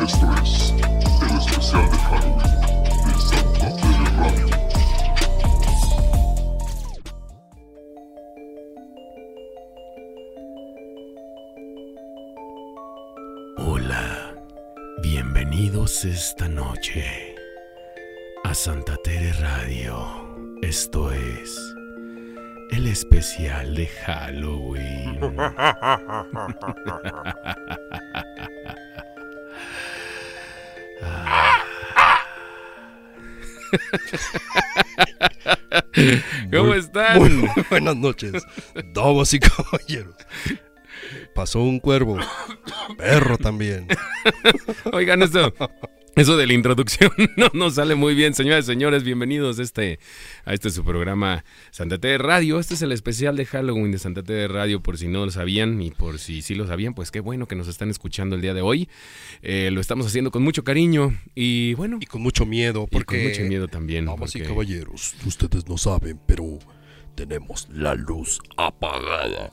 Esto es el especial. Hola, bienvenidos esta noche a Santa Tere Radio. Esto es el especial de Halloween. ¿Cómo están? Muy buenas noches, damas y caballeros. Pasó un cuervo, perro también. Oigan, eso, eso de la introducción no nos sale muy bien, señoras y señores. Bienvenidos a este, a este su programa Santa T de Radio. Este es el especial de Halloween de Santa T de Radio, por si no lo sabían y por si sí lo sabían, pues qué bueno que nos están escuchando el día de hoy. Eh, lo estamos haciendo con mucho cariño y bueno, Y con mucho miedo, y porque... con mucho miedo también. Damas y porque- caballeros, ustedes no saben, pero tenemos la luz apagada.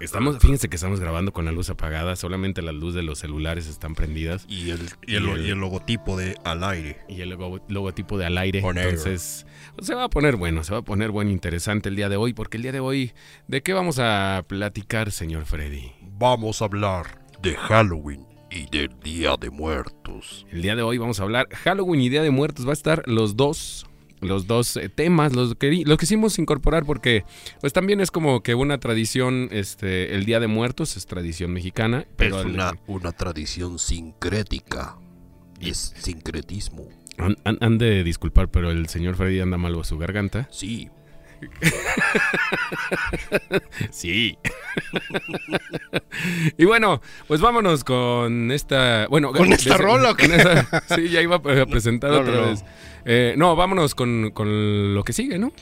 Estamos, fíjense que estamos grabando con la luz apagada, solamente las luces de los celulares están prendidas Y el, y el- Y el- y el logotipo de al aire. y el logo- logotipo de al aire. On air. Entonces, se va a poner bueno, se va a poner bueno, interesante el día de hoy, porque el día de hoy, ¿de qué vamos a platicar, señor Freddy? Vamos a hablar de Halloween y del Día de Muertos. El día de hoy vamos a hablar Halloween y Día de Muertos. Va a estar los dos, los dos eh, temas, los que los quisimos incorporar porque, pues también es como que una tradición, este, el Día de Muertos es tradición mexicana, pero es el- una, una tradición sincrética. Es sincretismo. han, han- han de disculpar, pero el señor Freddy anda malo a su garganta. Sí, Sí. y bueno, pues vámonos con esta. Bueno, ¿Con esta rola sí, ya iba a presentar No, otra no. Eh, no, vámonos con, con lo que sigue, ¿no?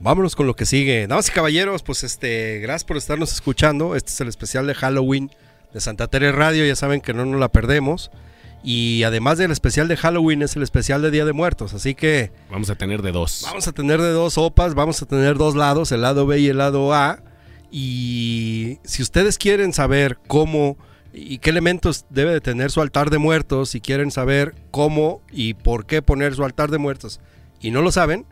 Vámonos con lo que sigue. Damas y caballeros, pues este, gracias por estarnos escuchando. Este es el especial de Halloween de Santa Tere Radio. Ya saben que no nos la perdemos. Y además del especial de Halloween, es el especial de Día de Muertos. Así que Vamos a tener de dos. vamos a tener de dos sopas, vamos a tener dos lados, el lado B y el lado A. Y si ustedes quieren saber cómo y qué elementos debe de tener su altar de muertos, si quieren saber cómo y por qué poner su altar de muertos y no lo saben,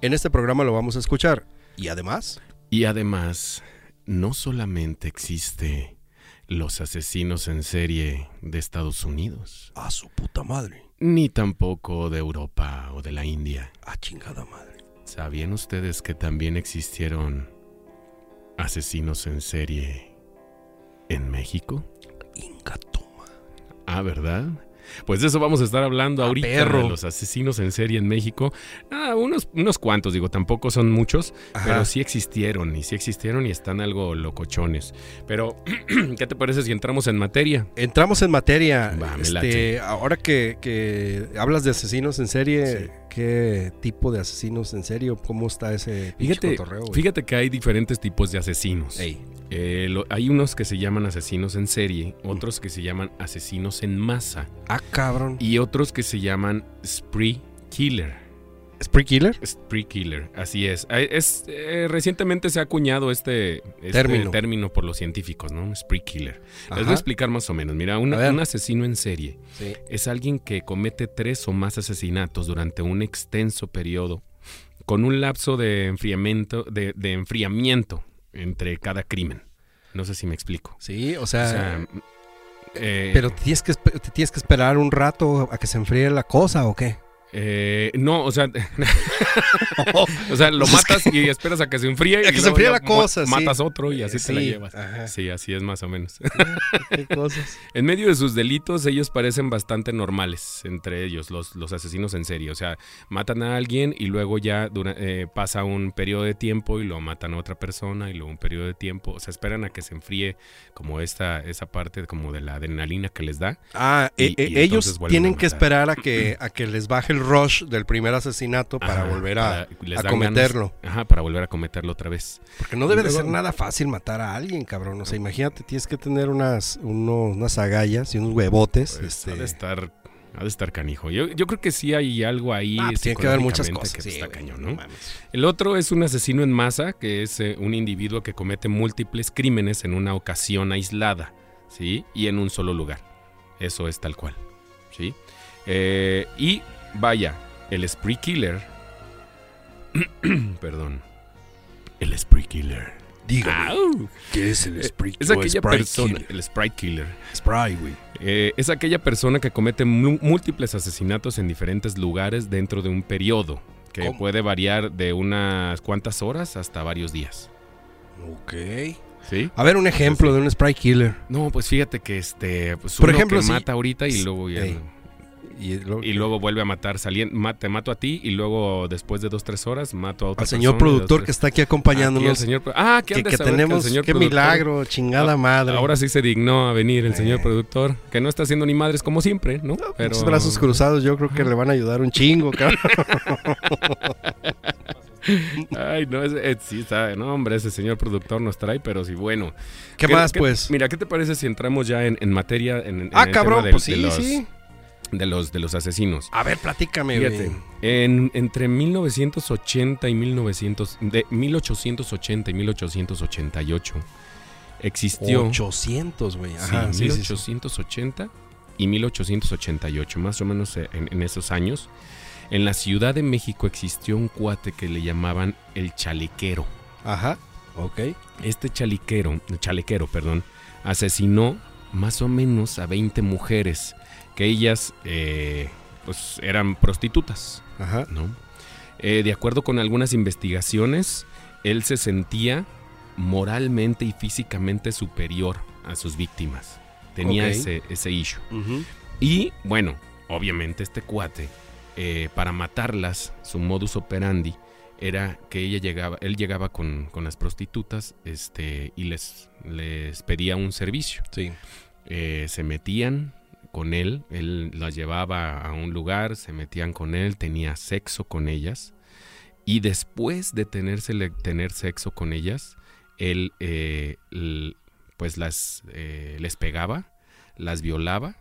en este programa lo vamos a escuchar. Y además, Y además, no solamente existe los asesinos en serie de Estados Unidos, a su puta madre, ni tampoco de Europa o de la India. a chingada madre. ¿Sabían ustedes que también existieron asesinos en serie en México? Inca toma. Ah, ¿verdad? Pues de eso vamos a estar hablando Ah, ahorita perro. de los asesinos en serie en México. Ah, unos, unos cuantos, digo, tampoco son muchos, Ajá. pero sí existieron, y sí existieron y están algo locochones. Pero, ¿qué te parece si entramos en materia? Entramos en materia. Va, Este, ahora que, que hablas de asesinos en serie, Sí. ¿Qué tipo de asesinos en serie? ¿Cómo está ese Fíjate, cotorreo, fíjate que hay diferentes tipos de asesinos. Eh, lo- hay unos que se llaman asesinos en serie, otros que se llaman asesinos en masa ah, cabrón. y otros que se llaman spree killer. ¿Spree Killer? Spree killer, así es. Es eh, recientemente se ha acuñado este, este Término. término. por los científicos, ¿no? Spree killer. Les voy Ajá. a explicar más o menos. Mira, una- un asesino en serie Sí. es alguien que comete tres o más asesinatos durante un extenso periodo con un lapso de enfriamiento, de, de enfriamiento entre cada crimen. No sé si me explico. Sí, o O sea, eh, pero tienes, que, tienes que esperar un rato a que se enfríe la cosa o qué? Eh, no, o sea, o sea, lo matas y esperas a que se enfríe. A que se enfríe la cosa, sí. Matas otro y así te la Sí, llevas. ajá. Sí, así es más o menos. ¿Qué cosas? En medio de sus delitos, ellos parecen bastante normales entre ellos, los, los asesinos en serie. O sea, matan a alguien y luego ya dura- eh, pasa un periodo de tiempo y lo matan a otra persona y luego un periodo de tiempo. O sea, esperan a que se enfríe como esta, esa parte como de la adrenalina que les da. Ah, Y- e- y e- ellos tienen que esperar a que, a que les baje el rush del primer asesinato para Ajá, volver a, para- cometerlo. ganas- ajá, para volver a cometerlo otra vez. Porque no debe de ser nada fácil matar a alguien, cabrón. O sea, imagínate, tienes que tener unas, unos- unas agallas y unos huevotes. Pues, este, ha de estar Ha de estar canijo. Yo, yo creo que sí hay algo ahí. Ah, pues tiene que haber muchas cosas. que sí, está güey, cañón, no ¿no? mames. El otro es un asesino en masa, que es eh, un individuo que comete múltiples crímenes en una ocasión aislada, ¿sí? Y en un solo lugar. Eso es tal cual, ¿sí? Eh, y vaya, el spree killer. Perdón. El spree killer. Dígame, Au. ¿qué es el Sprite? Es aquella persona, el sprite killer. Sprite, güey. Eh, es aquella persona que comete múltiples asesinatos en diferentes lugares dentro de un periodo que ¿Cómo? puede variar de unas cuantas horas hasta varios días. Ok. ¿Sí? A ver, un ejemplo de un Sprite Killer. No, pues fíjate que este, pues Por uno ejemplo, que si- mata ahorita y luego ya-. Y, lo- y luego vuelve a matar, salien- ma- te mato a ti y luego después de dos tres horas mato a otra al señor persona, de dos, productor que está aquí Aquí el acompañándonos. señor ah, que, que, que que el tenemos, señor qué productor- milagro, chingada Ah, madre. Ahora sí se dignó a venir el señor Eh. productor, que no está haciendo ni madres como siempre, ¿no? Muchos brazos cruzados, yo creo que le van a ayudar un chingo, cabrón. Ay, no, ese- eh, sí está, no, hombre, ese señor productor nos trae, pero sí, bueno. ¿Qué más, pues? Mira, ¿qué te parece si entramos ya en, en materia, en, en ah, el cabrón, tema pues de, sí, los, sí. De los de los asesinos? A ver, platícame, Fíjate, en, entre 1980 y 1900, de 1880 y 1888 existió 800, güey. sí, Ajá, sí, sí. 1880 y 1888, más o menos en, en esos años. En la Ciudad de México existió un cuate que le llamaban el chalequero. Ajá, ok. Este chaliquero, chalequero, perdón, asesinó más o menos a 20 mujeres que ellas eh, pues eran prostitutas, Ajá. ¿no? Eh, de acuerdo con algunas investigaciones, él se sentía moralmente y físicamente superior a sus víctimas. Tenía ese, ese issue. Y bueno, obviamente este cuate, eh, para matarlas, su modus operandi era que ella llegaba, él llegaba con, con las prostitutas este, y les, les pedía un servicio. Sí. Eh, se metían con él, él las llevaba a un lugar, se metían con él, tenía sexo con ellas y después de tenérsele- tener sexo con ellas, él eh, pues las eh, les pegaba, las violaba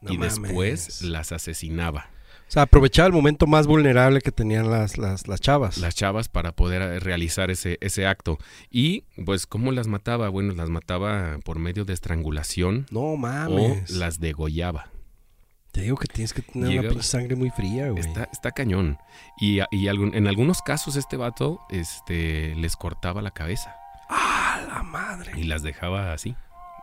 No y mames. después las asesinaba. O sea, aprovechaba el momento más vulnerable que tenían las, las, las chavas. Las chavas para poder eh, realizar ese, ese acto. Y pues, ¿cómo las mataba? Bueno, las mataba por medio de estrangulación No o mames. las degollaba. Te digo que tienes que tener Llega- una sangre muy fría, güey. Está, está cañón. Y, y algún- en algunos casos este vato este, les cortaba la cabeza ¡Ah, la madre! y las dejaba así.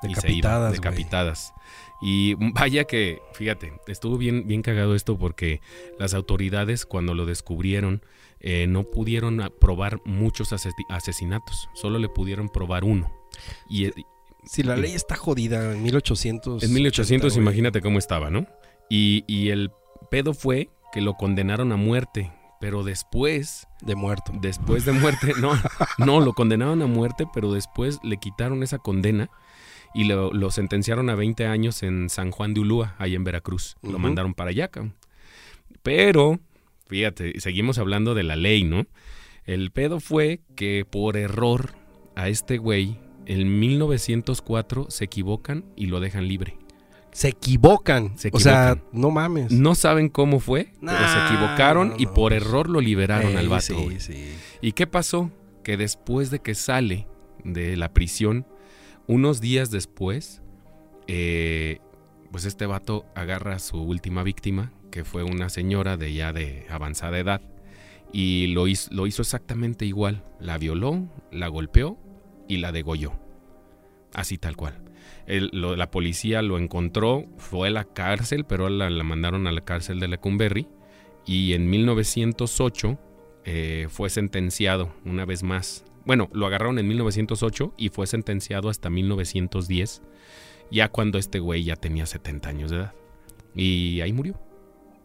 Y se iba, Decapitadas. Y vaya que, fíjate, estuvo bien, bien cagado esto porque las autoridades cuando lo descubrieron eh, no pudieron probar muchos asesi- asesinatos, solo le pudieron probar uno. Y eh, Si la ley está jodida en 1800. en 1800 güey. imagínate cómo estaba, ¿no? Y, y el pedo fue que lo condenaron a muerte, pero después De muerto. después de muerte, no, no, lo condenaron a muerte, pero después le quitaron esa condena y lo, lo sentenciaron a 20 años en San Juan de Ulúa, ahí en Veracruz. Lo mandaron para allá. Pero, fíjate, seguimos hablando de la ley, ¿no? El pedo fue que por error a este güey, en 1904 se equivocan y lo dejan libre. Se equivocan. Se O sea, equivocan. no mames. No saben cómo fue, pero se equivocaron no, y por pues. error lo liberaron al vato. Sí, sí. ¿Y qué pasó? Que después de que sale de la prisión, unos días después, eh, pues este vato agarra a su última víctima, que fue una señora de ya de avanzada edad, y lo hizo, exactamente igual. La violó, la golpeó y la degolló. Así tal cual. La policía lo encontró, fue a la cárcel, pero la, la mandaron a la cárcel de Lecumberri. Y en 1908 eh, fue sentenciado una vez más. Bueno, lo agarraron en 1908 y fue sentenciado hasta 1910, ya cuando este güey ya tenía 70 años de edad. Y ahí murió.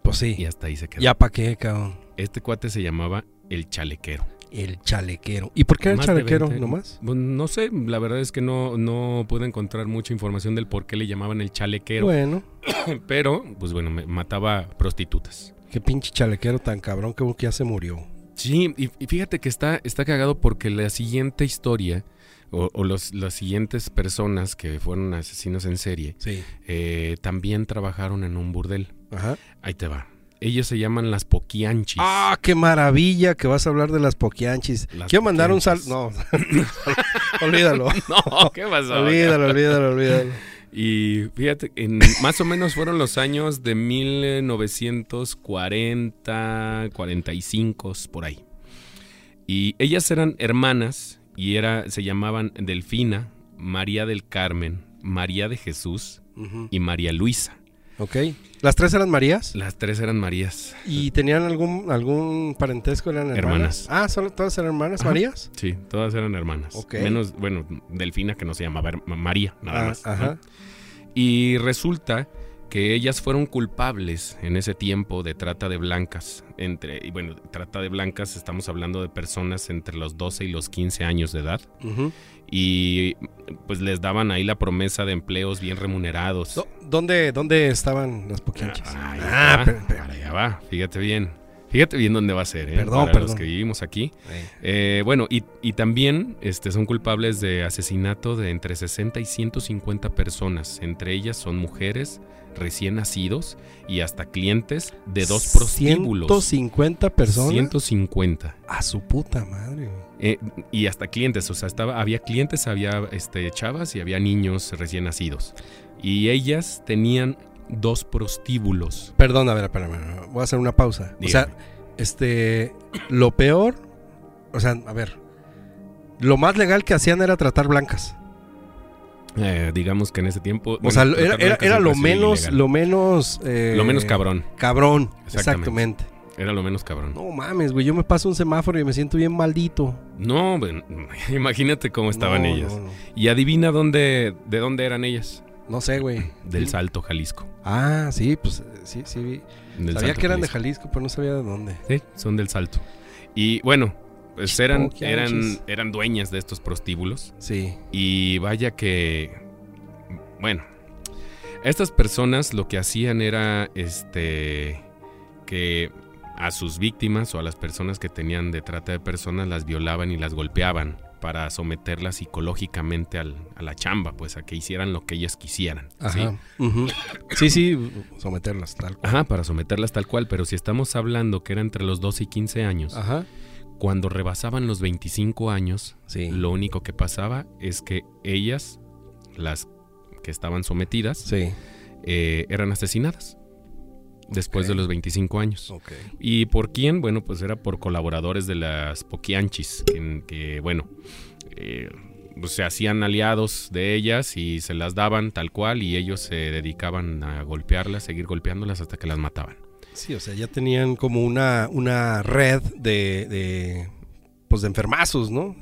Pues Y sí. hasta ahí se quedó. Ya pa' qué, cabrón. Este cuate se llamaba el chalequero. El chalequero. ¿Y por qué el Más de chalequero 20. nomás? Bueno, no sé, la verdad es que no, no pude encontrar mucha información del por qué le llamaban el chalequero. Bueno, Pero, pues bueno, me mataba prostitutas. qué pinche chalequero tan cabrón que ya se murió. Sí, y, y fíjate que está, está cagado porque la siguiente historia, o, o los, las siguientes personas que fueron asesinos en serie, Sí. eh, también trabajaron en un burdel. Ajá. Ahí te va. Ellos se llaman las poquianchis. Ah, qué maravilla que vas a hablar de las poquianchis. Las Quiero mandar un sal... No, olvídalo. No, ¿qué pasó? olvídalo, olvídalo, olvídalo. Y fíjate, en, más o menos fueron los años de 1940, 45, por ahí. Y ellas eran hermanas y era, se llamaban Delfina, María del Carmen, María de Jesús y María Luisa. Ok. ¿Las tres eran Marías? Las tres eran Marías. ¿Y tenían algún, algún parentesco? ¿Eran hermanas? Hermanas. Ah, ¿solo todas eran hermanas Ajá. Marías? Sí, todas eran hermanas. Menos, bueno, Delfina que no se llamaba María, nada Ah, más. ajá. ¿no? Y resulta que ellas fueron culpables en ese tiempo de trata de blancas. Entre, y bueno, trata de blancas, estamos hablando de personas entre los 12 y los 15 años de edad. Ujú. Y pues les daban ahí la promesa de empleos bien remunerados. Do- ¿Dónde, ¿Dónde estaban las poquianchis? Ah, Ah, pero- pero- para allá va, fíjate bien. Fíjate bien dónde va a ser, ¿eh? Perdón, Para los que vivimos aquí. Eh, Eh, bueno, y, y también este, son culpables de asesinato de entre 60 y 150 personas. Entre ellas son mujeres, recién nacidos y hasta clientes de dos prostíbulos. 150 personas. 150. A su puta madre. Eh, y hasta clientes, o sea, estaba, había clientes, había este, chavas y había niños recién nacidos. Y ellas tenían dos prostíbulos. Perdón, a ver, espérame, voy a hacer una pausa. O sea, este, lo peor, o sea, a ver, lo más legal que hacían era tratar blancas. Eh, digamos que en ese tiempo... O sea, era, lo menos, ilegal. lo menos, eh, Lo menos cabrón. Cabrón, Exactamente. exactamente. Era lo menos cabrón. No mames, güey, yo me paso un semáforo y me siento bien maldito. No, imagínate cómo estaban No, ellas. No, no. Y adivina dónde, de dónde eran ellas. No sé, güey. Del Salto, Jalisco. Ah, sí, pues sí, sí. vi. Del Sabía Salto, que eran de Jalisco. Pero no sabía de dónde. Sí, son del Salto. Y bueno, pues eran, Poquianchis. eran, eran dueñas de estos prostíbulos. Sí. Y vaya que, bueno, estas personas lo que hacían era, este, que a sus víctimas o a las personas que tenían de trata de personas las violaban y las golpeaban para someterlas psicológicamente al- a la chamba, pues a que hicieran lo que ellas quisieran. ¿sí? Ajá. Sí, sí, someterlas tal cual. Ajá, para someterlas tal cual, pero si estamos hablando que era entre los 12 y 15 años, Ajá. cuando rebasaban los 25 años, Sí. lo único que pasaba es que ellas, las que estaban sometidas, Sí. eh, eran asesinadas después de los 25 años. ¿Y por quién? Bueno, pues era por colaboradores de las Poquianchis, que, que, bueno, eh, pues se hacían aliados de ellas y se las daban tal cual y ellos se dedicaban a golpearlas, seguir golpeándolas hasta que las mataban. Sí, o sea, ya tenían como una, una red de, de, pues de enfermazos, ¿no?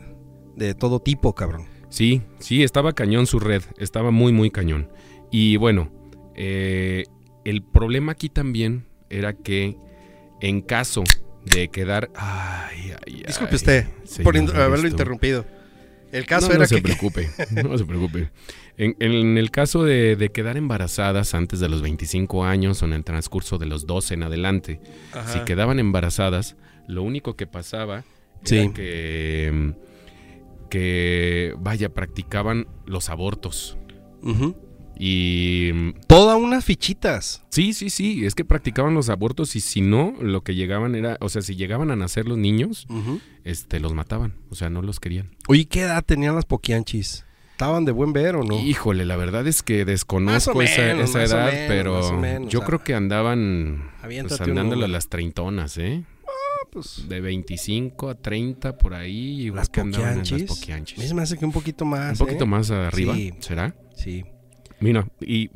De todo tipo, cabrón. Sí, sí, estaba cañón su red, estaba muy, muy cañón. Y bueno, eh, el problema aquí también era que en caso de quedar... Ay, ay, ay, Disculpe usted por in- haberlo interrumpido. El caso no, era no se que... preocupe, no se preocupe. En, en el caso de, de quedar embarazadas antes de los 25 años o en el transcurso de los 12 en adelante, Ajá. si quedaban embarazadas, lo único que pasaba Sí. era que, que, vaya, practicaban los abortos. Ujú. Y mm, Todas unas fichitas. sí, sí, sí, es que practicaban los abortos y si no, lo que llegaban era, o sea, si llegaban a nacer los niños, este, los mataban, o sea, no los querían. Oye, ¿qué edad tenían las poquianchis? ¿Estaban de buen ver o no? Híjole, la verdad es que desconozco esa, edad, menos, pero menos, yo ah. creo que andaban pues, andándole a las treintonas, ¿eh? Pues, De 25 a 30 por ahí, igual las en las poquianchis. poquianchis. A mí se me hace que un poquito más. Un poquito ¿eh? más arriba, Sí. ¿será? Sí. Mira, y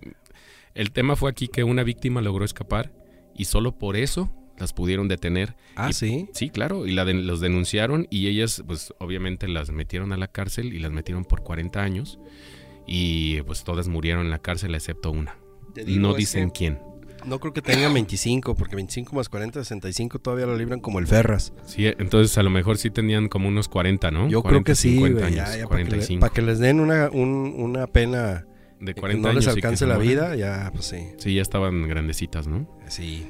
el tema fue aquí que una víctima logró escapar y solo por eso las pudieron detener. Ah, Y- sí. Sí, claro, y la de- los denunciaron y ellas, pues obviamente las metieron a la cárcel y las metieron por 40 años y pues todas murieron en la cárcel excepto una. Digo, No dicen que quién. No creo que tengan 25, porque 25 más 40, 65 todavía lo libran como el Ferras. Sí, entonces a lo mejor sí tenían como unos 40, ¿no? Yo 40, creo que sí, 50 güey. años, Ya, ya, para, que le- 45. para que les den una, un- una pena de que 40 no les años y que alcance la vida, ya, pues sí. Sí, ya estaban grandecitas, ¿no? Sí.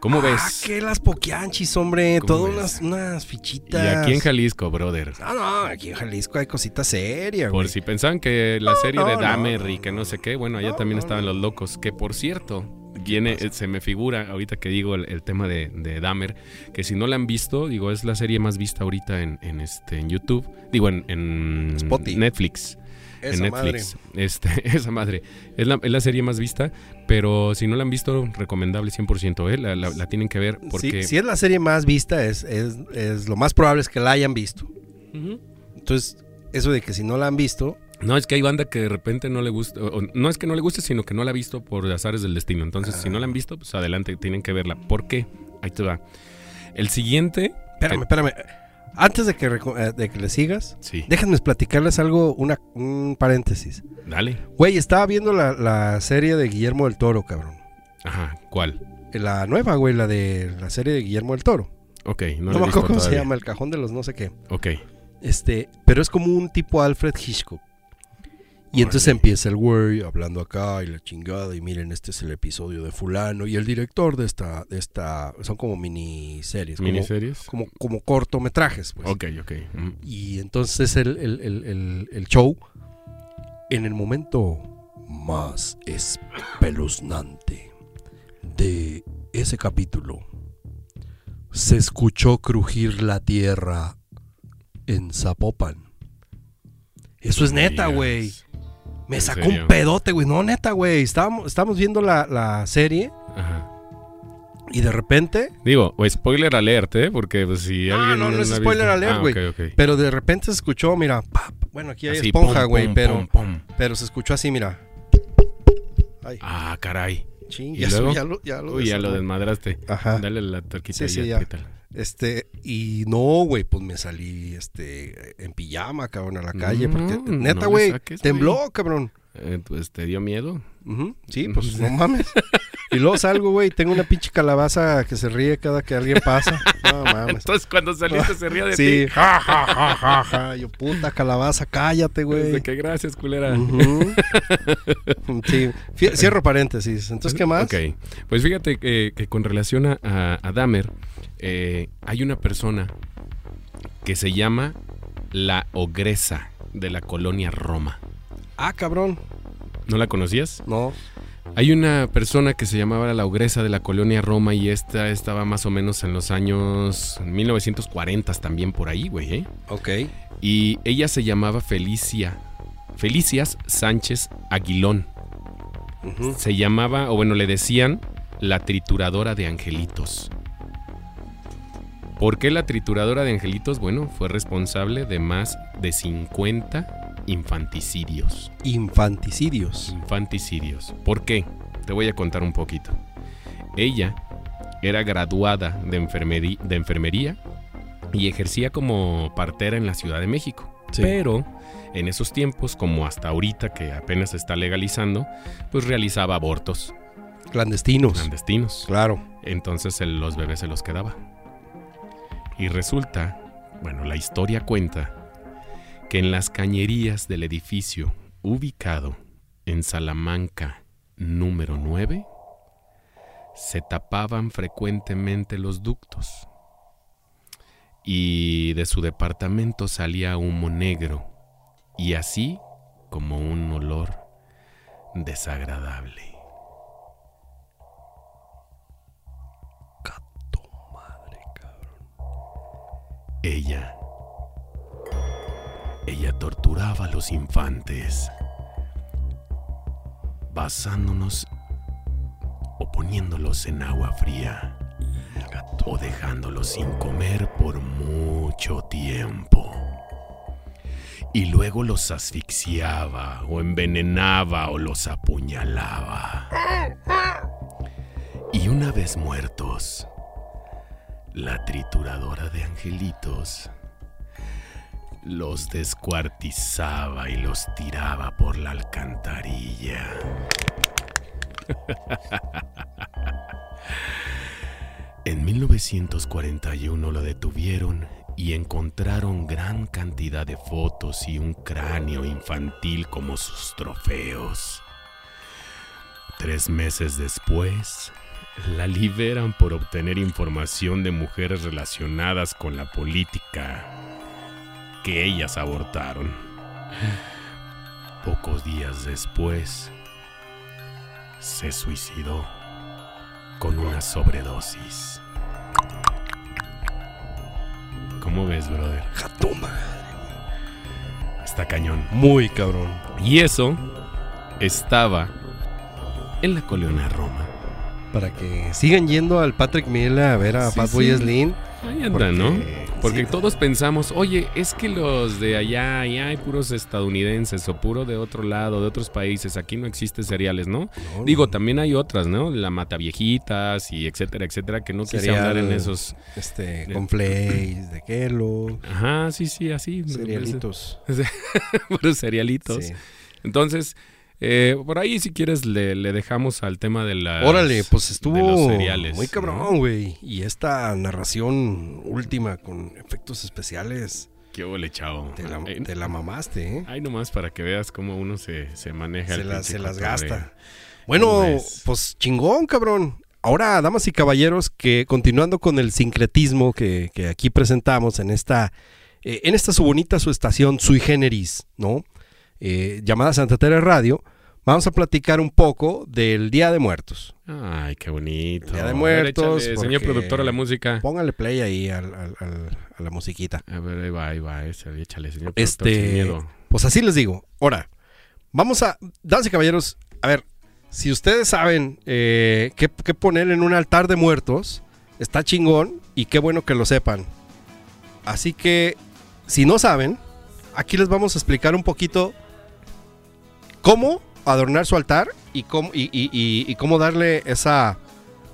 ¿Cómo Ah, ves? que las poquianchis, hombre. ¿Cómo Todas unas, unas Y fichitas. aquí en Jalisco, brother. No, no, aquí en Jalisco hay cositas serias, Por güey. si pensaban que la serie no, de no, Dahmer no, y que no, no. sé qué, bueno, allá No, también no, estaban no. los locos. Que por cierto, viene, pasa? se me figura ahorita que digo el, el tema de, de Dahmer, que si no la han visto, digo, es la serie más vista ahorita en, en este en YouTube, digo en, en Spotify. Netflix. Esa en madre. Netflix. Este, esa madre. Es la, es la serie más vista, pero si no la han visto, recomendable 100%, ¿eh? La, la- la tienen que ver porque... Si, si es la serie más vista, es, es, es lo más probable es que la hayan visto. Entonces, eso de que si no la han visto, No, es que hay banda que de repente no le gusta, o- o no es que no le guste, sino que no la ha visto por azares del destino. Entonces, si no la han visto, pues adelante, tienen que verla. ¿Por qué? Ahí te va. El siguiente... espérame, que- espérame. Antes de que, eh, de que le sigas, Sí, déjenme platicarles algo, una, un paréntesis. dale. Güey, estaba viendo la, la serie de Guillermo del Toro, cabrón. Ajá, ¿cuál? La nueva, güey, la de la serie de Guillermo del Toro. Ok, no, No, me acuerdo cómo se llama, el cajón de los no sé qué. Ok. Este, pero es como un tipo Alfred Hitchcock. Y entonces empieza el güey hablando acá y la chingada y miren, este es el episodio de fulano y el director de esta, de esta, son como miniseries, como, ¿Miniseries? como, como cortometrajes, pues. Ok, ok. Mm. Y entonces el, el- el- el- show, en el momento más espeluznante de ese capítulo, se escuchó crujir la tierra en Zapopan. Eso es neta, güey. Me ¿En sacó un pedote, güey. No, neta, güey. Estábamos, estábamos viendo la, la serie Ajá. y de repente Digo, spoiler alert, ¿eh? Porque pues, si Ah, alguien no, no es la ha spoiler visto- alert, Ah, güey. ok, ok. Pero de repente se escuchó, mira, pa, pa, bueno, aquí hay Así, esponja, güey, pero, pum, pum. pero se escuchó así, mira. Ay, Ah, caray. ching, ¿y ya, luego? ya lo, ya lo Uy, ya lo desmadraste. Ajá. Dale la torquita Sí, sí, ya. Este, y no, güey, pues me salí, este, en pijama, cabrón, a la calle, No, porque, no neta, güey, tembló, cabrón. Eh, pues te dio miedo. Sí, pues no mames. Y luego salgo, güey, tengo una pinche calabaza que se ríe cada que alguien pasa. No mames. Entonces cuando saliste se ría de Sí, ti. ja, ja, ja, ja, ja. Yo, puta calabaza, cállate, güey. Desde que gracias, culera. Ujú. sí, Fie- cierro paréntesis. Entonces, ¿qué más? Ok, pues fíjate que, que con relación a, a- a Dahmer, eh, hay una persona que se llama la ogresa de la colonia Roma. Ah, cabrón. ¿No la conocías? No. Hay una persona que se llamaba la ogresa de la colonia Roma y esta estaba más o menos en los años 1940 también por ahí, güey, ¿eh? Ok. Y ella se llamaba Felicia, Felicias Sánchez Aguilón. Se llamaba, o bueno, le decían la trituradora de angelitos. ¿Por qué la trituradora de angelitos? Bueno, fue responsable de más de 50 infanticidios. Infanticidios. Infanticidios. ¿Por qué? Te voy a contar un poquito. Ella era graduada de, enfermería y ejercía como partera en la Ciudad de México. Sí. Pero en esos tiempos, como hasta ahorita que apenas se está legalizando, pues realizaba abortos Clandestinos. clandestinos. Claro. Entonces el- los bebés se los quedaba. Y resulta, bueno, la historia cuenta que en las cañerías del edificio ubicado en Salamanca número 9 se tapaban frecuentemente los ductos y de su departamento salía humo negro y así como un olor desagradable. Gato madre, cabrón. Ella. Ella torturaba a los infantes. Basándonos o poniéndolos en agua fría. O dejándolos sin comer por mucho tiempo. Y luego los asfixiaba o envenenaba o los apuñalaba. Y una vez muertos, la trituradora de angelitos los descuartizaba y los tiraba por la alcantarilla. en 1941 lo detuvieron y encontraron gran cantidad de fotos y un cráneo infantil como sus trofeos. Tres meses después, la liberan por obtener información de mujeres relacionadas con la política que ellas abortaron. Pocos días después, se suicidó. con una sobredosis. ¿Cómo ves, brother? Jatuma. Está cañón. Muy cabrón. Y eso estaba en la colonia Roma. Para que sigan yendo al Patrick Miela a ver a Sí, Fatboy sí. Slim. Ahí anda, Porque- ¿no? Porque sí. todos pensamos, oye, es que los de allá, allá hay puros estadounidenses o puro de otro lado, de otros países, aquí no existen cereales, ¿no? No, Digo, no. también hay otras, ¿no? La Mataviejitas y etcétera, etcétera, que no quise Cereal, hablar en esos... Este, de- con flakes, de Kellogg, Ajá, sí, sí, así. cerealitos. Puros cerealitos. Sí. Entonces, eh, por ahí si quieres le, le dejamos al tema de la... Órale, pues estuvo muy cabrón, güey. Y esta narración última con efectos especiales, Qué ole, chavo. te la, te la mamaste, ¿eh? Ay, nomás para que veas cómo uno se, se maneja. Se, el la- se las gasta. Bueno, ¿Cómo ves? pues chingón, cabrón. Ahora, damas y caballeros, que continuando con el sincretismo que, que aquí presentamos en esta, eh, en esta su bonita su estación sui generis, ¿no? Eh, llamada Santa Teresa Radio, vamos a platicar un poco del Día de Muertos. Ay, qué bonito. Día de A Muertos, échale, señor productor de la música. Póngale play ahí al- al- al- a la musiquita. A ver, ahí va, ahí va. Échale, señor productor, Este, miedo. pues así les digo. Ahora, vamos a, damas y caballeros, a ver, si ustedes saben eh, qué, qué poner en un altar de muertos, está chingón y qué bueno que lo sepan. Así que, si no saben, aquí les vamos a explicar un poquito cómo adornar su altar y cómo, y, y- y- y cómo darle esa,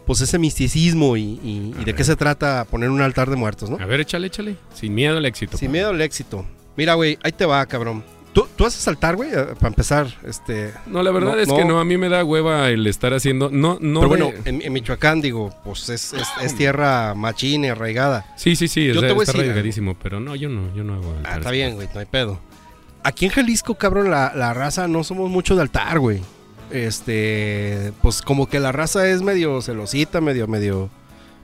pues ese misticismo y, y- y A de qué se trata poner un altar de muertos, ¿no? A ver, échale, échale. Sin miedo al éxito. Sin miedo al éxito. Mira, güey, ahí te va, cabrón. ¿Tú, tú haces saltar, güey? Eh, Para empezar, este... No, la verdad No, es que no. a mí me da hueva el estar haciendo. No, no. Pero bueno, en, en Michoacán, digo, pues es, es- es tierra machín arraigada. Sí, sí, sí, Yo está, te voy a está decir arraigadísimo, pero no, yo no, yo no hago. Ah, altares. está bien, güey, no hay pedo. Aquí en Jalisco, cabrón, la, la raza no somos mucho de altar, güey. Este, pues como que la raza es medio celosita, medio, medio,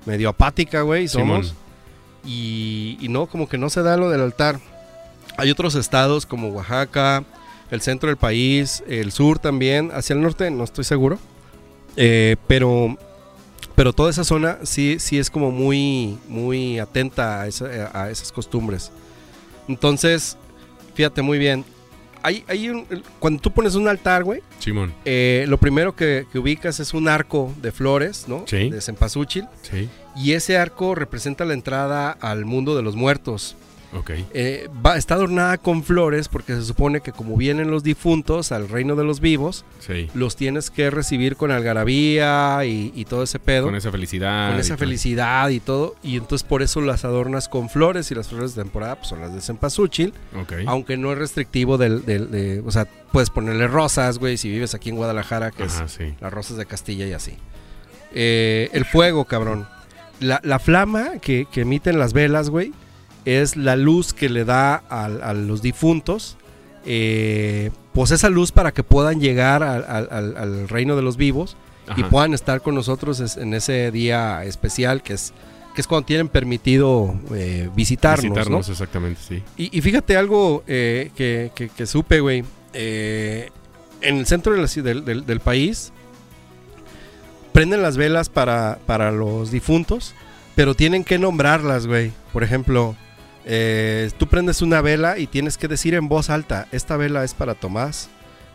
medio apática, güey, somos. Y, y no, como que no se da lo del altar. Hay otros estados como Oaxaca, el centro del país, el sur también, hacia el norte no estoy seguro. Eh, pero, pero toda esa zona sí, sí es como muy, muy atenta a, esa- a esas costumbres. Entonces, fíjate muy bien. Hay, hay un- cuando tú pones un altar, güey, Simón. eh, lo primero que, que ubicas es un arco de flores, ¿no? Sí. De cempasúchil. Sí. Y ese arco representa la entrada al mundo de los muertos. Eh, va- está adornada con flores porque se supone que como vienen los difuntos al reino de los vivos, Sí. los tienes que recibir con algarabía y, y todo ese pedo. Con esa felicidad. con y esa todo. felicidad y todo. Y entonces por eso las adornas con flores y las flores de temporada pues, son las de cempasúchil. Aunque no es restrictivo del, del- de, o sea, puedes ponerle rosas, güey, si vives aquí en Guadalajara, que Ajá, es sí. las rosas de Castilla y así. Eh, el fuego, cabrón. La, la flama que, que emiten las velas, güey, es la luz que le da a, los difuntos. eh, pues esa luz para que puedan llegar al, reino de los vivos y puedan estar con nosotros en ese día especial que es, que es cuando tienen permitido eh, visitarnos, ¿no? Visitarnos, exactamente, sí. Y, y fíjate algo eh, que, que- que supe, güey. Eh, en el centro de la ci- del, del- del país prenden las velas para, para los difuntos, pero tienen que nombrarlas, güey. Por ejemplo, eh, tú prendes una vela y tienes que decir en voz alta, esta vela es para Tomás,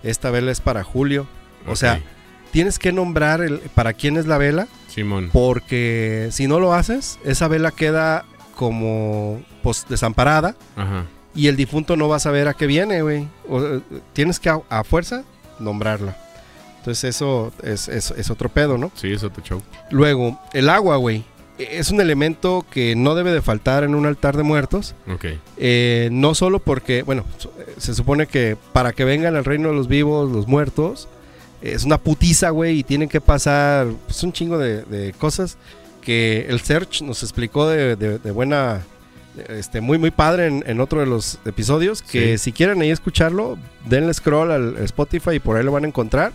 esta vela es para Julio. O sea, tienes que nombrar el, para quién es la vela, Simón. porque si no lo haces, esa vela queda como pues, desamparada Ajá. y el difunto no va a saber a qué viene, güey. O, eh, Tienes que a, a fuerza nombrarla. Entonces eso es, es- es otro pedo, ¿no? Sí, eso tu show. Luego, el agua, güey. Es un elemento que no debe de faltar en un altar de muertos. Ok. eh, no solo porque, bueno, eh, se supone que para que vengan al reino de los vivos, los muertos, es una putiza, güey, y tienen que pasar pues, un chingo de, de cosas que el Search nos explicó de, de- de buena, este, muy, muy padre en, en otro de los episodios. Que Sí. si quieren ahí escucharlo, denle scroll al Spotify y por ahí lo van a encontrar.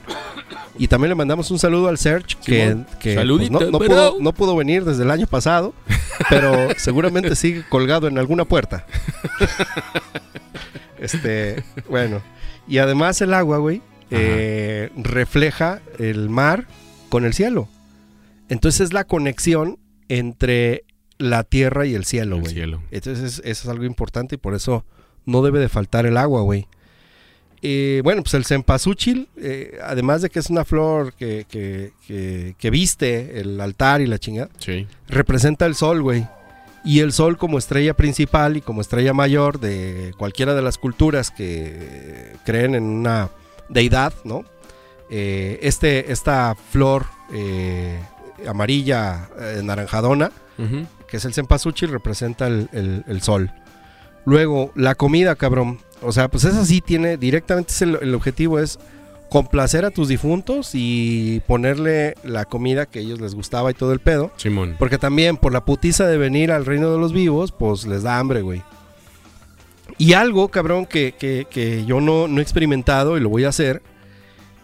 Y también le mandamos un saludo al Search, que, pues, no, pudo, no pudo venir desde el año pasado, pero seguramente sigue colgado en alguna puerta. Este, bueno. Y además el agua, güey, eh, refleja el mar con el cielo. Entonces es la conexión entre la tierra y el cielo, El güey. Entonces eso es algo importante y por eso no debe de faltar el agua, güey. Eh, bueno, pues el cempasúchil, eh, además de que es una flor que, que- que- que viste el altar y la chingada, Sí. representa el sol, güey. Y el sol como estrella principal y como estrella mayor de cualquiera de las culturas que creen en una deidad, ¿no? Eh, este, esta flor eh, amarilla naranjadona, Ujú. Que es el cempasúchil, representa el, el- el sol. Luego, la comida, cabrón. O sea, pues esa sí tiene, directamente es el, el objetivo es complacer a tus difuntos y ponerle la comida que a ellos les gustaba y todo el pedo. Simón. Porque también por la putiza de venir al reino de los vivos, pues les da hambre, güey. Y algo, cabrón, que, que- que yo no, no he experimentado y lo voy a hacer,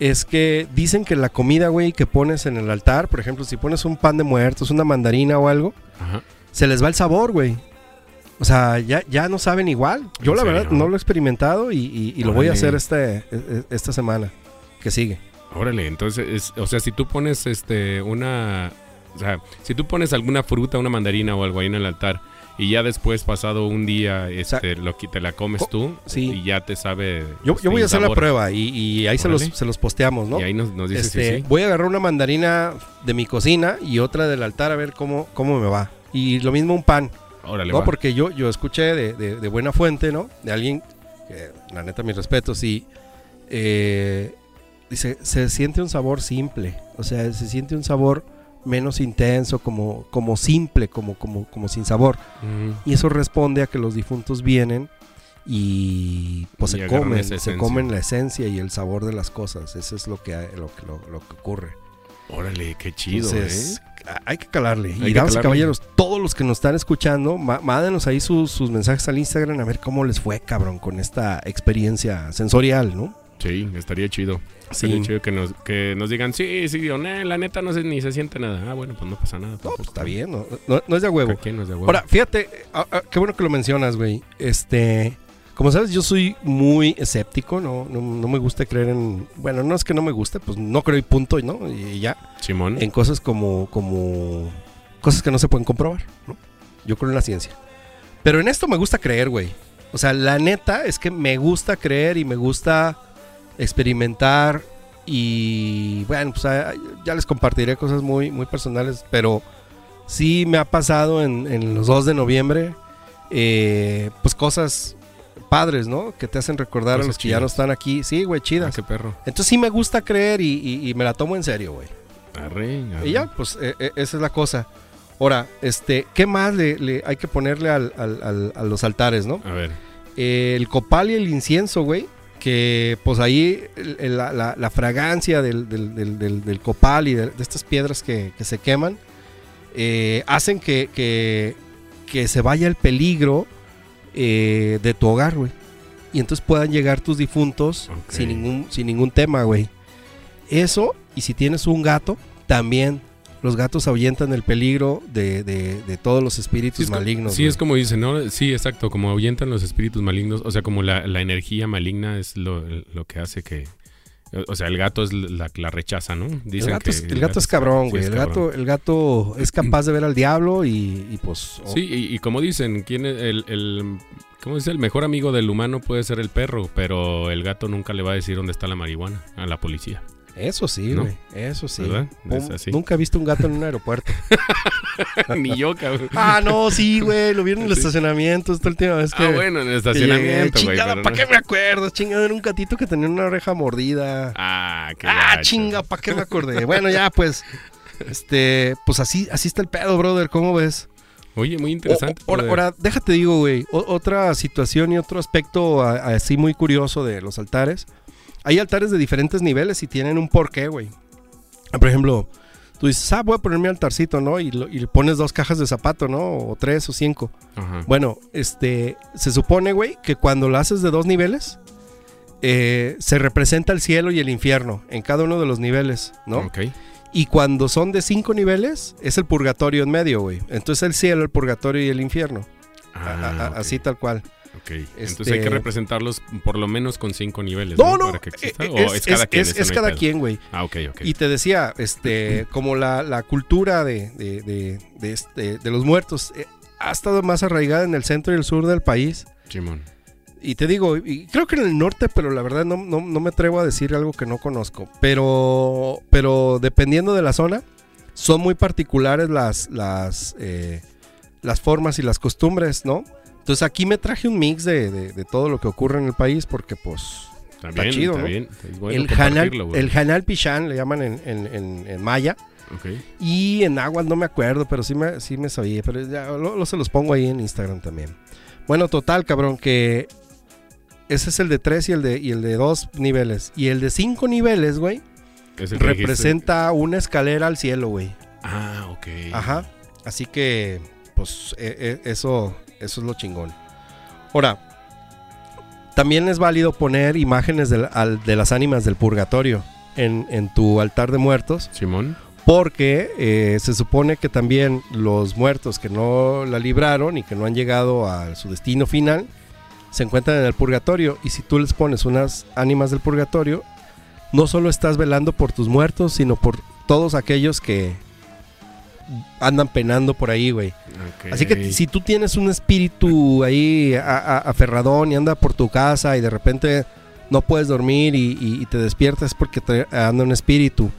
es que dicen que la comida, güey, que pones en el altar, por ejemplo, si pones un pan de muertos, una mandarina o algo, Ajá. se les va el sabor, güey. O sea, ya, ya no saben igual. Yo ¿En la verdad no lo he experimentado y, y- y lo voy a hacer este, e- e- esta semana que sigue. Órale, entonces, es- o sea, si tú pones este una, o sea, si tú pones alguna fruta, una mandarina o algo ahí en el altar y ya después pasado un día, este, lo que te la comes co- tú sí. y ya te sabe. Yo, yo voy a hacer la prueba y, y ahí se los, se los posteamos, ¿no? Y ahí nos, nos dices Este, si sí. Voy a agarrar una mandarina de mi cocina y otra del altar a ver cómo, cómo me va. Y lo mismo un pan, Órale, ¿no? va. Porque yo, yo escuché de, de- de buena fuente, ¿no? De alguien, que, la neta, mis respetos, y eh, dice, se siente un sabor simple, o sea, se siente un sabor menos intenso, como, como simple, como, como, como sin sabor. Y eso responde a que los difuntos vienen y pues Y se comen, se comen la esencia y el sabor de las cosas. Eso es lo que, lo, lo, lo que ocurre. Órale, qué chido, Entonces, ¿eh? hay que calarle. Hay y damas y caballeros, todos los que nos están escuchando, mándenos ahí sus, sus mensajes al Instagram a ver cómo les fue, cabrón, con esta experiencia sensorial, ¿no? Sí, estaría chido. Sí. Estaría chido que nos, que nos digan, sí, sí, o "Nah, la neta no se, ni se siente nada. Ah, bueno, pues no pasa nada. No, pues está bien, ¿no? No, no es de huevo. ¿Quién no es de huevo? Ahora, fíjate, ah, ah, qué bueno que lo mencionas, güey. Este, como sabes, yo soy muy escéptico, no, no, no me gusta creer en, bueno, no es que no me guste, pues no creo y punto, ¿no? Y ya, Simón. en cosas como, como, cosas que no se pueden comprobar, ¿no? Yo creo en la ciencia. Pero en esto me gusta creer, güey. O sea, la neta es que me gusta creer y me gusta experimentar y bueno, pues ah, ya les compartiré cosas muy, muy personales, pero sí me ha pasado en, en los 2 de noviembre, eh, pues cosas padres, ¿no? Que te hacen recordar a los que ya no están aquí. Sí, güey, Ah, chidas. qué perro. Entonces sí me gusta creer y, y- y me la tomo en serio, güey. Arre, arre. Y ya, pues eh, eh, esa es la cosa. Ahora, este, ¿qué más le, le hay que ponerle al- al- al- a los altares, no? A ver. El copal y el incienso, güey. Que pues ahí la, la- la fragancia del, del- del- del- del copal y de, de estas piedras que, que se queman eh, hacen que, que- que se vaya el peligro eh, de tu hogar, güey. Y entonces puedan llegar tus difuntos sin, ningún, sin ningún tema, güey. Eso, y si tienes un gato, también. Los gatos ahuyentan el peligro de, de- de todos los espíritus Sí, es, co- malignos. sí, es como dicen, ¿no? Sí, exacto, como ahuyentan los espíritus malignos, o sea, como la, la energía maligna es lo, lo que hace que... O sea, el gato es la que la rechaza, ¿no? El Dicen gato, que es, el gato es cabrón, güey. el, gato, el gato es capaz de ver al diablo y, y pues... oh, Sí, y, y como dicen, ¿quién es el, el- ¿cómo dice? El mejor amigo del humano puede ser el perro, pero el gato nunca le va a decir dónde está la marihuana a la policía. Eso sí, ¿No? güey. Eso sí. ¿Verdad? Es así. Nunca he visto un gato en un aeropuerto. Ni yo, cabrón. ah, no, sí, güey. Lo vieron en el Sí. estacionamiento esta última vez que... Ah, bueno, en el estacionamiento, güey. Chingada, ¿para no- qué me acuerdo? Chingada, era un gatito que tenía una oreja mordida. Ah, qué Ah, gacho. chinga, ¿para qué me acordé? bueno, ya, pues... Este, pues así, así está el pedo, brother. ¿Cómo ves? Oye, muy interesante. O- ahora, ahora, déjate digo, güey. otra situación y otro aspecto así muy curioso de los altares. Hay altares de diferentes niveles y tienen un porqué, güey. Ah, Por ejemplo, tú dices, ah, voy a poner mi altarcito, ¿no? Y, lo- y pones dos cajas de zapato, ¿no? O tres o cinco. Ajá. Bueno, este, se supone, güey, que cuando lo haces de dos niveles, eh, se representa el cielo y el infierno en cada uno de los niveles, ¿no? Ok. Y cuando son de cinco niveles, es el purgatorio en medio, güey. Entonces el cielo, el purgatorio y el infierno. A- Ah, a- Así tal cual. Ok. Entonces Este- hay que representarlos por lo menos con cinco niveles. No, no, Para que exista. eh, ¿O es, es cada es- quien? es- es cada quien, güey. Ah, ok, ok. Y te decía, este, como la, la cultura de, de, de- de este, de los muertos eh, ha estado más arraigada en el centro y el sur del país. Simón. Y te digo, y creo que en el norte, pero la verdad no, no, no me atrevo a decir algo que no conozco. Pero, pero dependiendo de la zona, son muy particulares las, las, eh, las formas y las costumbres, ¿no? Entonces aquí me traje un mix de, de- de todo lo que ocurre en el país porque pues Está, Está bien, chido, está ¿no? bien. Es bueno el, güey. el Pichán le llaman en, en- en- en maya. Ok. Y en agua no me acuerdo, pero sí me, sí me sabía. Pero ya lo, lo se los pongo ahí en Instagram también. Bueno, total, cabrón, que ese es el de 3 y el de, y el de 2 niveles. Y el de 5 niveles, güey, dijiste. representa una escalera al cielo, güey. Ah, ok. Ajá. Así que, pues, e- e- eso, eso es lo chingón. Ahora, también es válido poner imágenes al- de las ánimas del purgatorio en, en tu altar de muertos. Simón. Porque eh, se supone que también los muertos que no la libraron y que no han llegado a su destino final se encuentran en el purgatorio. Y si tú les pones unas ánimas del purgatorio, no solo estás velando por tus muertos, sino por todos aquellos que andan penando por ahí, güey. Así que si tú tienes un espíritu ahí a- a- aferradón y anda por tu casa y de repente no puedes dormir y, y- y te despiertas porque te anda un espíritu.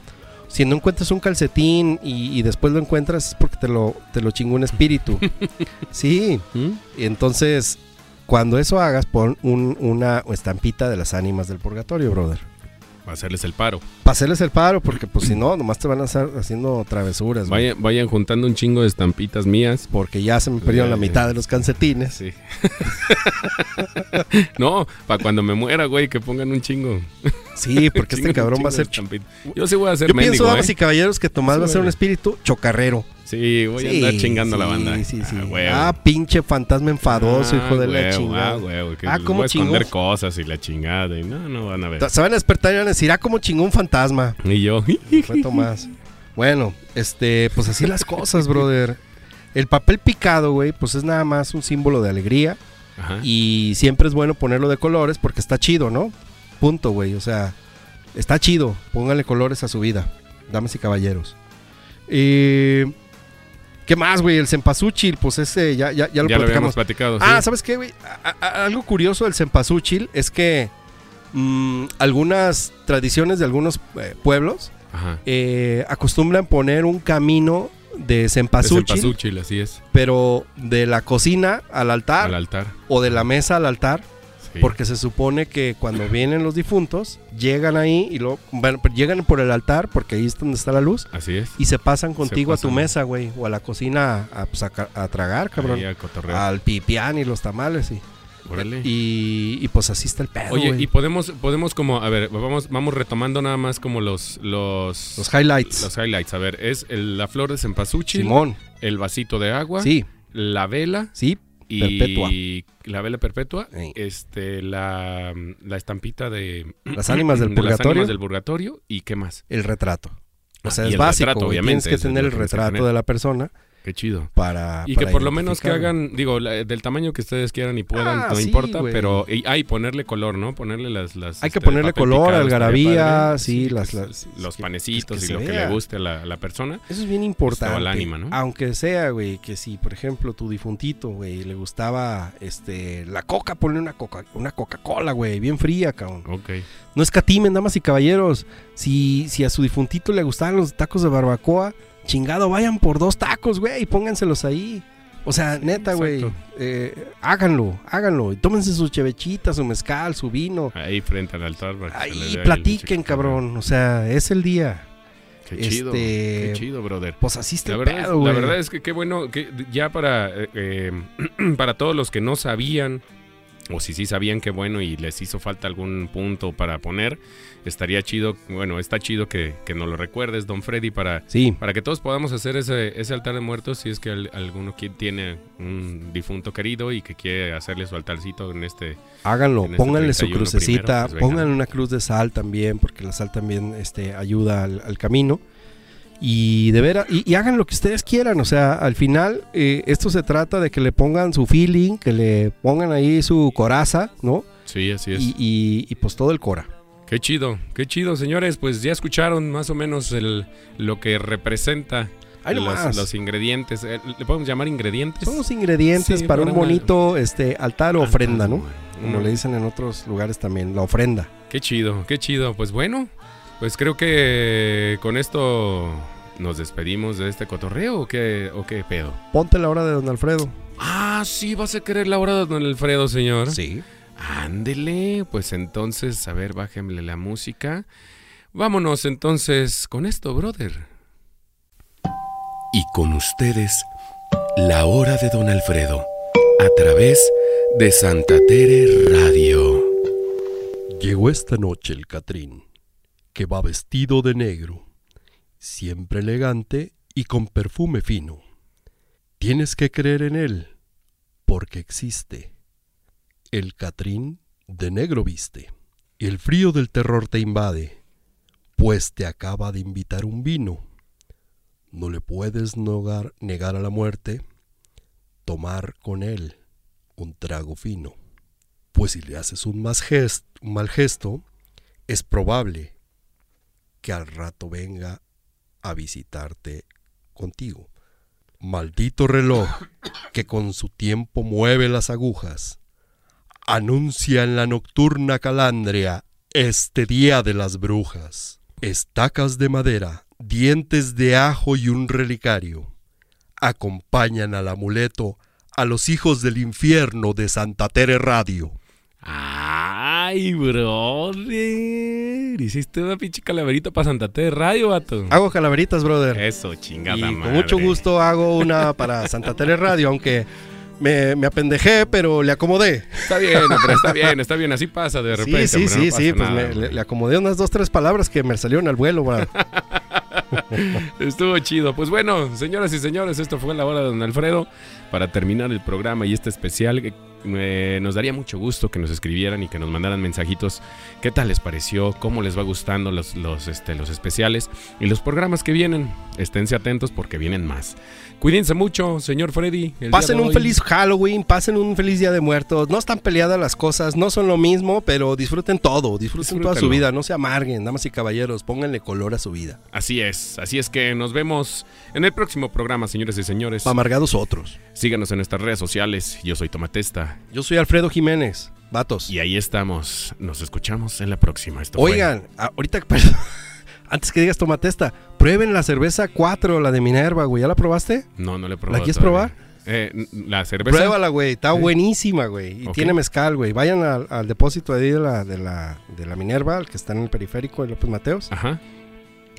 Si no encuentras un calcetín y, y después lo encuentras es porque te lo, te lo chingó un espíritu. sí, ¿Mm? entonces cuando eso hagas pon un- una estampita de las ánimas del purgatorio, brother. Va a hacerles el paro. Para hacerles el paro porque pues si no, nomás te van a estar haciendo travesuras. güey. Vayan, vayan juntando un chingo de estampitas mías. Porque ya se me perdieron Ya, la mitad de los calcetines. Sí. no, para cuando me muera, güey, que pongan un chingo. Sí, porque este cabrón va a ser. Yo sí voy a ser Yo pienso, damas ¿eh? y caballeros, que Tomás Sí, va a ser un espíritu chocarrero. Sí, voy a andar chingando la banda. Sí, sí. Ah, huevo. Ah, pinche fantasma enfadoso, hijo de la huevo, chingada. Ah, huevo, que Ah, les ¿cómo voy a esconder cosas y la chingada. Y no, no van a ver. Se van a despertar y van a decir, ah, como chingó un fantasma. Y yo, Fue Tomás. Bueno, este, pues así las cosas, brother. El papel picado, güey, pues es nada más un símbolo de alegría. Ajá. Y siempre es bueno ponerlo de colores porque está chido, ¿no? Punto, güey. O sea, está chido. Pónganle colores a su vida, damas y caballeros. Eh, ¿Qué más, güey? El cempasúchil, pues ese ya, ya, ya lo ya lo platicamos. habíamos platicado. Ah, sí. ¿sabes qué, güey? Algo curioso del cempasúchil es que mm, algunas tradiciones de algunos eh, pueblos eh, acostumbran poner un camino de cempasúchil, cempasúchil, así es. pero de la cocina al altar Al altar. o de la mesa al altar, Sí. porque se supone que cuando vienen los difuntos, llegan ahí y lo, bueno, pero llegan por el altar, porque ahí es donde está la luz, Así es. y se pasan contigo a tu mesa, güey, o a la cocina a, pues, a ca- a tragar, cabrón. Ahí a cotorrear. Al pipián y los tamales, y, Órale. y, y, pues así está el pedo, Oye, y podemos, podemos como, a ver, vamos, vamos retomando nada más como los, los, Los highlights. los highlights. A ver, es el- la flor de cempasúchil, Simón, el vasito de agua, sí, la vela sí, y Perpetua. la vela perpetua, Sí. este, la, la estampita de Las ánimas del de las purgatorio. ánimas del purgatorio y qué más. el retrato. O Ah, sea, y es básico, retrato, obviamente, Tienes que tener el retrato de la persona Qué chido. para Y para que por lo menos que hagan, digo, la- del tamaño que ustedes quieran y puedan, Ah, no sí, importa, güey. pero y, ah, ponerle color, ¿no? Ponerle las... las Hay que este, ponerle color, algarabía, sí, las- pues, las- los que- panecitos que y lo que le guste a la, la persona. Eso es bien importante. Estaba el ánima, ¿no? Aunque sea, güey, que si, por ejemplo, tu difuntito, güey, le gustaba este la coca, ponle una coca, una Coca-Cola, güey, bien fría, cabrón. Ok. No escatimen, damas y caballeros. Si, si a su difuntito le gustaban los tacos de barbacoa, chingado, vayan por dos tacos, güey, y pónganselos ahí. O sea, neta, güey, eh, háganlo, háganlo. Y tómense su chevechita, su mezcal, su vino. Ahí frente al altar. Ahí platiquen, cabrón. O sea, es el día. Qué chido. Este, Qué chido, brother. Pues así está La verdad, es, pedo, la güey. verdad es que qué bueno que ya para eh, eh, para todos los que no sabían o si sí sabían qué bueno y les hizo falta algún punto para poner, estaría chido, bueno, está chido que, que nos lo recuerdes, don Freddy, para, Sí, para que todos podamos hacer ese, ese altar de muertos si es que al- alguno tiene un difunto querido y que quiere hacerle su altarcito en este... háganlo. en este Pónganle su 31 crucecita. primero, pues, pónganle una cruz de sal también, porque la sal también este, ayuda al, al camino. Y de veras, y, y hagan lo que ustedes quieran. O sea, al final, eh, esto se trata de que le pongan su feeling, que le pongan ahí su coraza, ¿no? Sí, así es. Y, y- y, pues todo el cora. Qué chido, qué chido, señores. Pues ya escucharon más o menos el, lo que representa los, los ingredientes. Eh, ¿Le podemos llamar ingredientes? Son los ingredientes Sí, para un una- bonito este, altar o ofrenda, ¿no? Como Mm. le dicen en otros lugares también, la ofrenda. Qué chido, qué chido. Pues bueno, pues creo que con esto nos despedimos de este cotorreo o qué, o qué pedo. Ponte la hora de don Alfredo. Ah, sí, vas a querer la hora de don Alfredo, señor. Sí. Ándele, pues entonces, a ver, bájenle la música. Vámonos entonces con esto, brother. Y con ustedes, la hora de don Alfredo, a través de Santa Tere Radio. Llegó esta noche el Catrín, que va vestido de negro, siempre elegante y con perfume fino. Tienes que creer en él, porque existe. El Catrín de negro viste, el frío del terror te invade, pues te acaba de invitar un vino. No le puedes negar, a la muerte, tomar con él un trago fino pues si le haces un, un mal gesto, es probable que al rato venga a visitarte contigo. Maldito reloj que con su tiempo mueve las agujas, anuncia en la nocturna calandria este día de las brujas. Estacas de madera, dientes de ajo y un relicario acompañan al amuleto a los hijos del infierno de Santa Tere Radio. Ay, brother. Hiciste una pinche calaverita para Santa Tere Radio, vato. Hago calaveritas, brother. Eso, chingada y madre. con mucho gusto hago una para Santa Tere Radio, aunque me, me apendejé, pero le acomodé. Está bien, hombre, está bien, está bien. Así pasa de repente. sí, sí, no sí, sí, pues me- le, le acomodé unas dos, tres palabras que me salieron al vuelo. Estuvo chido. Pues bueno, señoras y señores, esto fue la hora de Don Alfredo. Para terminar el programa y este especial, eh, nos daría mucho gusto que nos escribieran y que nos mandaran mensajitos. ¿Qué tal les pareció? ¿Cómo les va gustando los, los, este, los especiales? Y los programas que vienen. Esténse atentos porque vienen más. Cuídense mucho, señor Freddy. Pasen un hoy. feliz Halloween, pasen un feliz Día de Muertos. No están peleadas las cosas, no son lo mismo, pero disfruten todo, disfruten toda su vida, no se amarguen, damas y caballeros, pónganle color a su vida. Así es, así es que nos vemos en el próximo programa, señores y señores. Amargados otros. Síganos en nuestras redes sociales. Yo soy Tomatesta. Yo soy Alfredo Jiménez, vatos. Y ahí estamos. Nos escuchamos en la próxima. Esto Oigan, a- ahorita, perdón, antes que digas tomatesta, prueben la cerveza 4, la de Minerva, güey. ¿Ya la probaste? No, no le he probado. ¿La quieres todavía. probar? Eh, la cerveza. Pruébala, güey. Está buenísima, güey. Y tiene mezcal, güey. Vayan al, al depósito ahí de la, de, la, de la Minerva, el que está en el periférico de López Mateos. Ajá.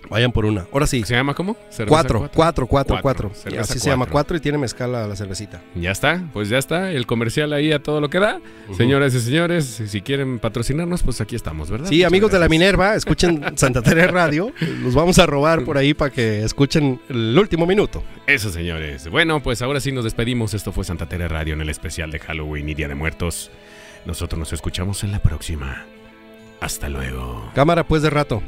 Vayan por una. Ahora sí. ¿Se llama cómo? ¿Cerveza Cuatro, cuatro? cuatro, cuatro, Así se llama cuatro. y tiene mezcal la, cervecita. Ya está, pues ya está. El comercial ahí a todo lo que da. Señoras y señores, si- quieren patrocinarnos, pues aquí estamos, ¿verdad? Sí, Muchas amigos de la. Minerva, escuchen Santa Teresa Radio. Los vamos a robar por ahí para que escuchen el último minuto. Eso, señores. Bueno, pues ahora sí nos despedimos. Esto fue Santa Tere Radio en el especial de Halloween y Día de Muertos. Nosotros nos escuchamos en la próxima. Hasta luego. Cámara, pues de rato.